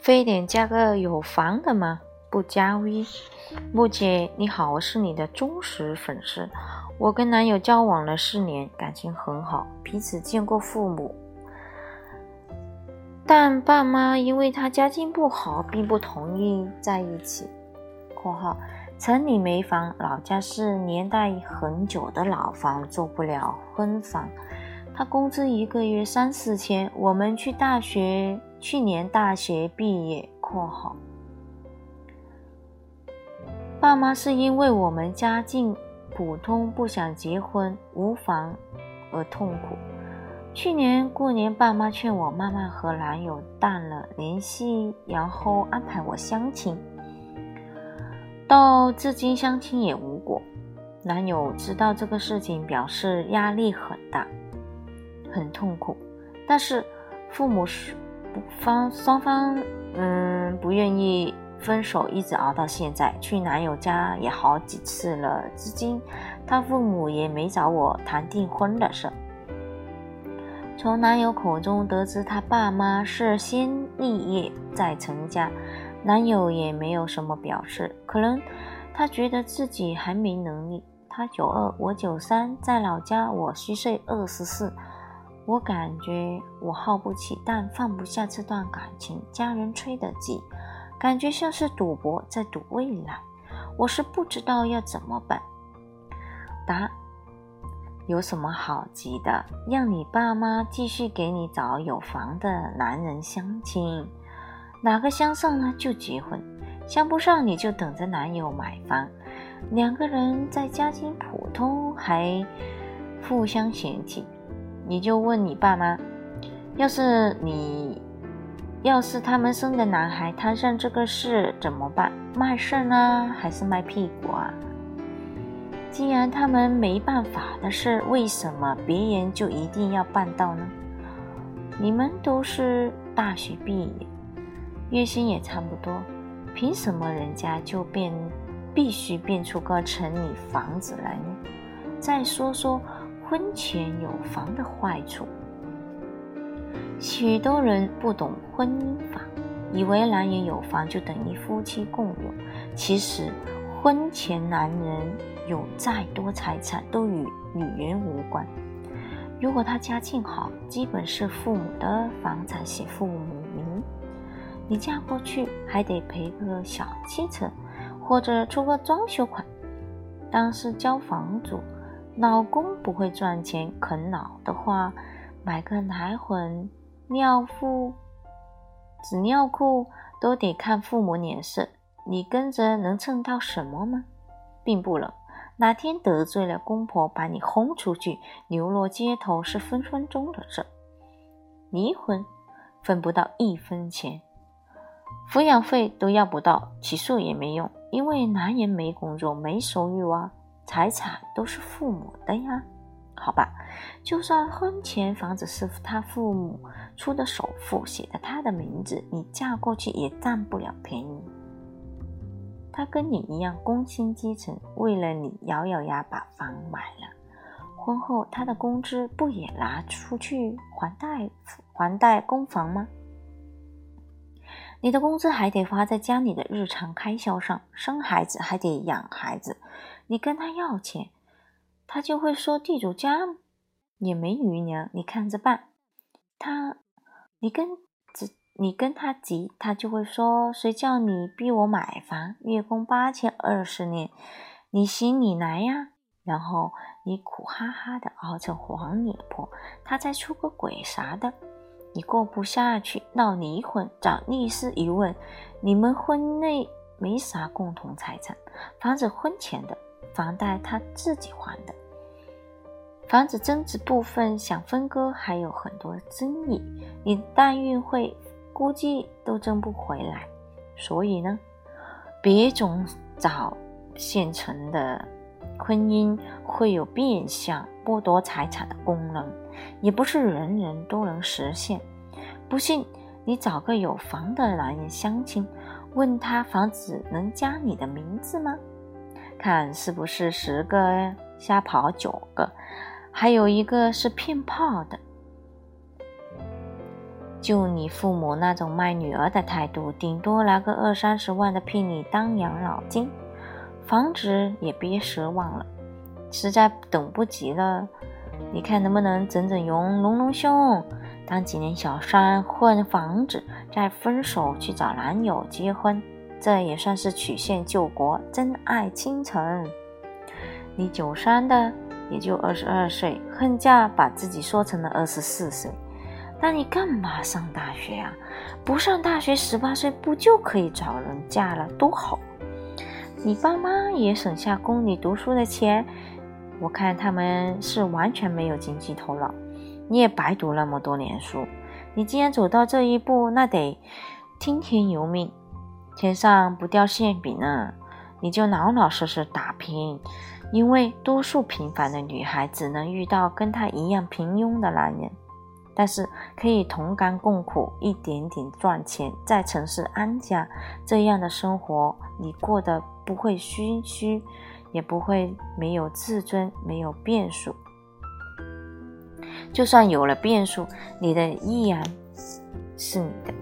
非得加个有房的吗？不加 V。木姐你好，我是你的忠实粉丝。我跟男友交往了四年，感情很好，彼此见过父母，但爸妈因为他家境不好，并不同意在一起。（括号城里没房，老家是年代很久的老房，做不了婚房。他工资一个月三四千，我们去大学，去年大学毕业。）（括号爸妈是因为我们家境。）普通不想结婚无房而痛苦。去年过年，爸妈劝我妈妈和男友淡了联系，然后安排我相亲。到至今相亲也无果。男友知道这个事情，表示压力很大，很痛苦。但是父母是不方双方嗯不愿意。分手一直熬到现在，去男友家也好几次了，至今他父母也没找我谈订婚的事。从男友口中得知，他爸妈是先立业再成家，男友也没有什么表示，可能他觉得自己还没能力。他九二，我九三，在老家我虚岁二十四，我感觉我耗不起，但放不下这段感情，家人催得急。感觉像是赌博，在赌未来。我是不知道要怎么办。答：有什么好急的？让你爸妈继续给你找有房的男人相亲，哪个相上呢就结婚，相不上你就等着男友买房。两个人在家境普通还互相嫌弃，你就问你爸妈，要是你。要是他们生的男孩摊上这个事怎么办？卖肾呢，还是卖屁股啊？既然他们没办法的事，为什么别人就一定要办到呢？你们都是大学毕业，月薪也差不多，凭什么人家就变必须变出个城里房子来呢？再说说婚前有房的坏处。许多人不懂婚姻法，以为男人有房就等于夫妻共有。其实，婚前男人有再多财产都与女人无关。如果他家境好，基本是父母的房产写父母名，你嫁过去还得赔个小汽车，或者出个装修款，当是交房租。老公不会赚钱啃老的话，买个奶粉。尿布、纸尿裤都得看父母脸色，你跟着能蹭到什么吗？并不能。哪天得罪了公婆，把你轰出去，流落街头是分分钟的事。离婚分不到一分钱，抚养费都要不到，起诉也没用，因为男人没工作、没收入啊，财产都是父母的呀。好吧，就算婚前房子是他父母出的首付，写的他的名字，你嫁过去也占不了便宜。他跟你一样工薪阶层，为了你咬咬牙把房买了。婚后他的工资不也拿出去还贷还贷供房吗？你的工资还得花在家里的日常开销上，生孩子还得养孩子，你跟他要钱。他就会说地主家也没余粮，你看着办。他，你跟急，你跟他急，他就会说谁叫你逼我买房，月供八千二十年，你行你来呀。然后你苦哈哈的熬成黄脸婆，他再出个轨啥的，你过不下去闹离婚，找律师一问，你们婚内没啥共同财产，房子婚前的，房贷他自己还的。房子增值部分想分割还有很多争议，你代孕会估计都争不回来，所以呢，别总找现成的婚姻会有变相剥夺财产的功能，也不是人人都能实现。不信你找个有房的男人相亲，问他房子能加你的名字吗？看是不是十个瞎跑九个。还有一个是骗炮的，就你父母那种卖女儿的态度，顶多拿个二三十万的聘你当养老金，房子也别奢望了。实在等不及了，你看能不能整整容，隆隆胸，当几年小三混房子，再分手去找男友结婚，这也算是曲线救国，真爱倾城。你九三的也就二十二岁，恨嫁把自己说成了二十四岁。那你干嘛上大学啊？不上大学，十八岁不就可以找人嫁了？多好！你爸妈也省下供你读书的钱。我看他们是完全没有经济头脑。你也白读那么多年书。你既然走到这一步，那得听天由命，天上不掉馅饼呢。你就老老实实打拼，因为多数平凡的女孩只能遇到跟她一样平庸的男人。但是可以同甘共苦，一点点赚钱，在城市安家，这样的生活你过得不会虚虚，也不会没有自尊，没有变数。就算有了变数，你的依然是你的。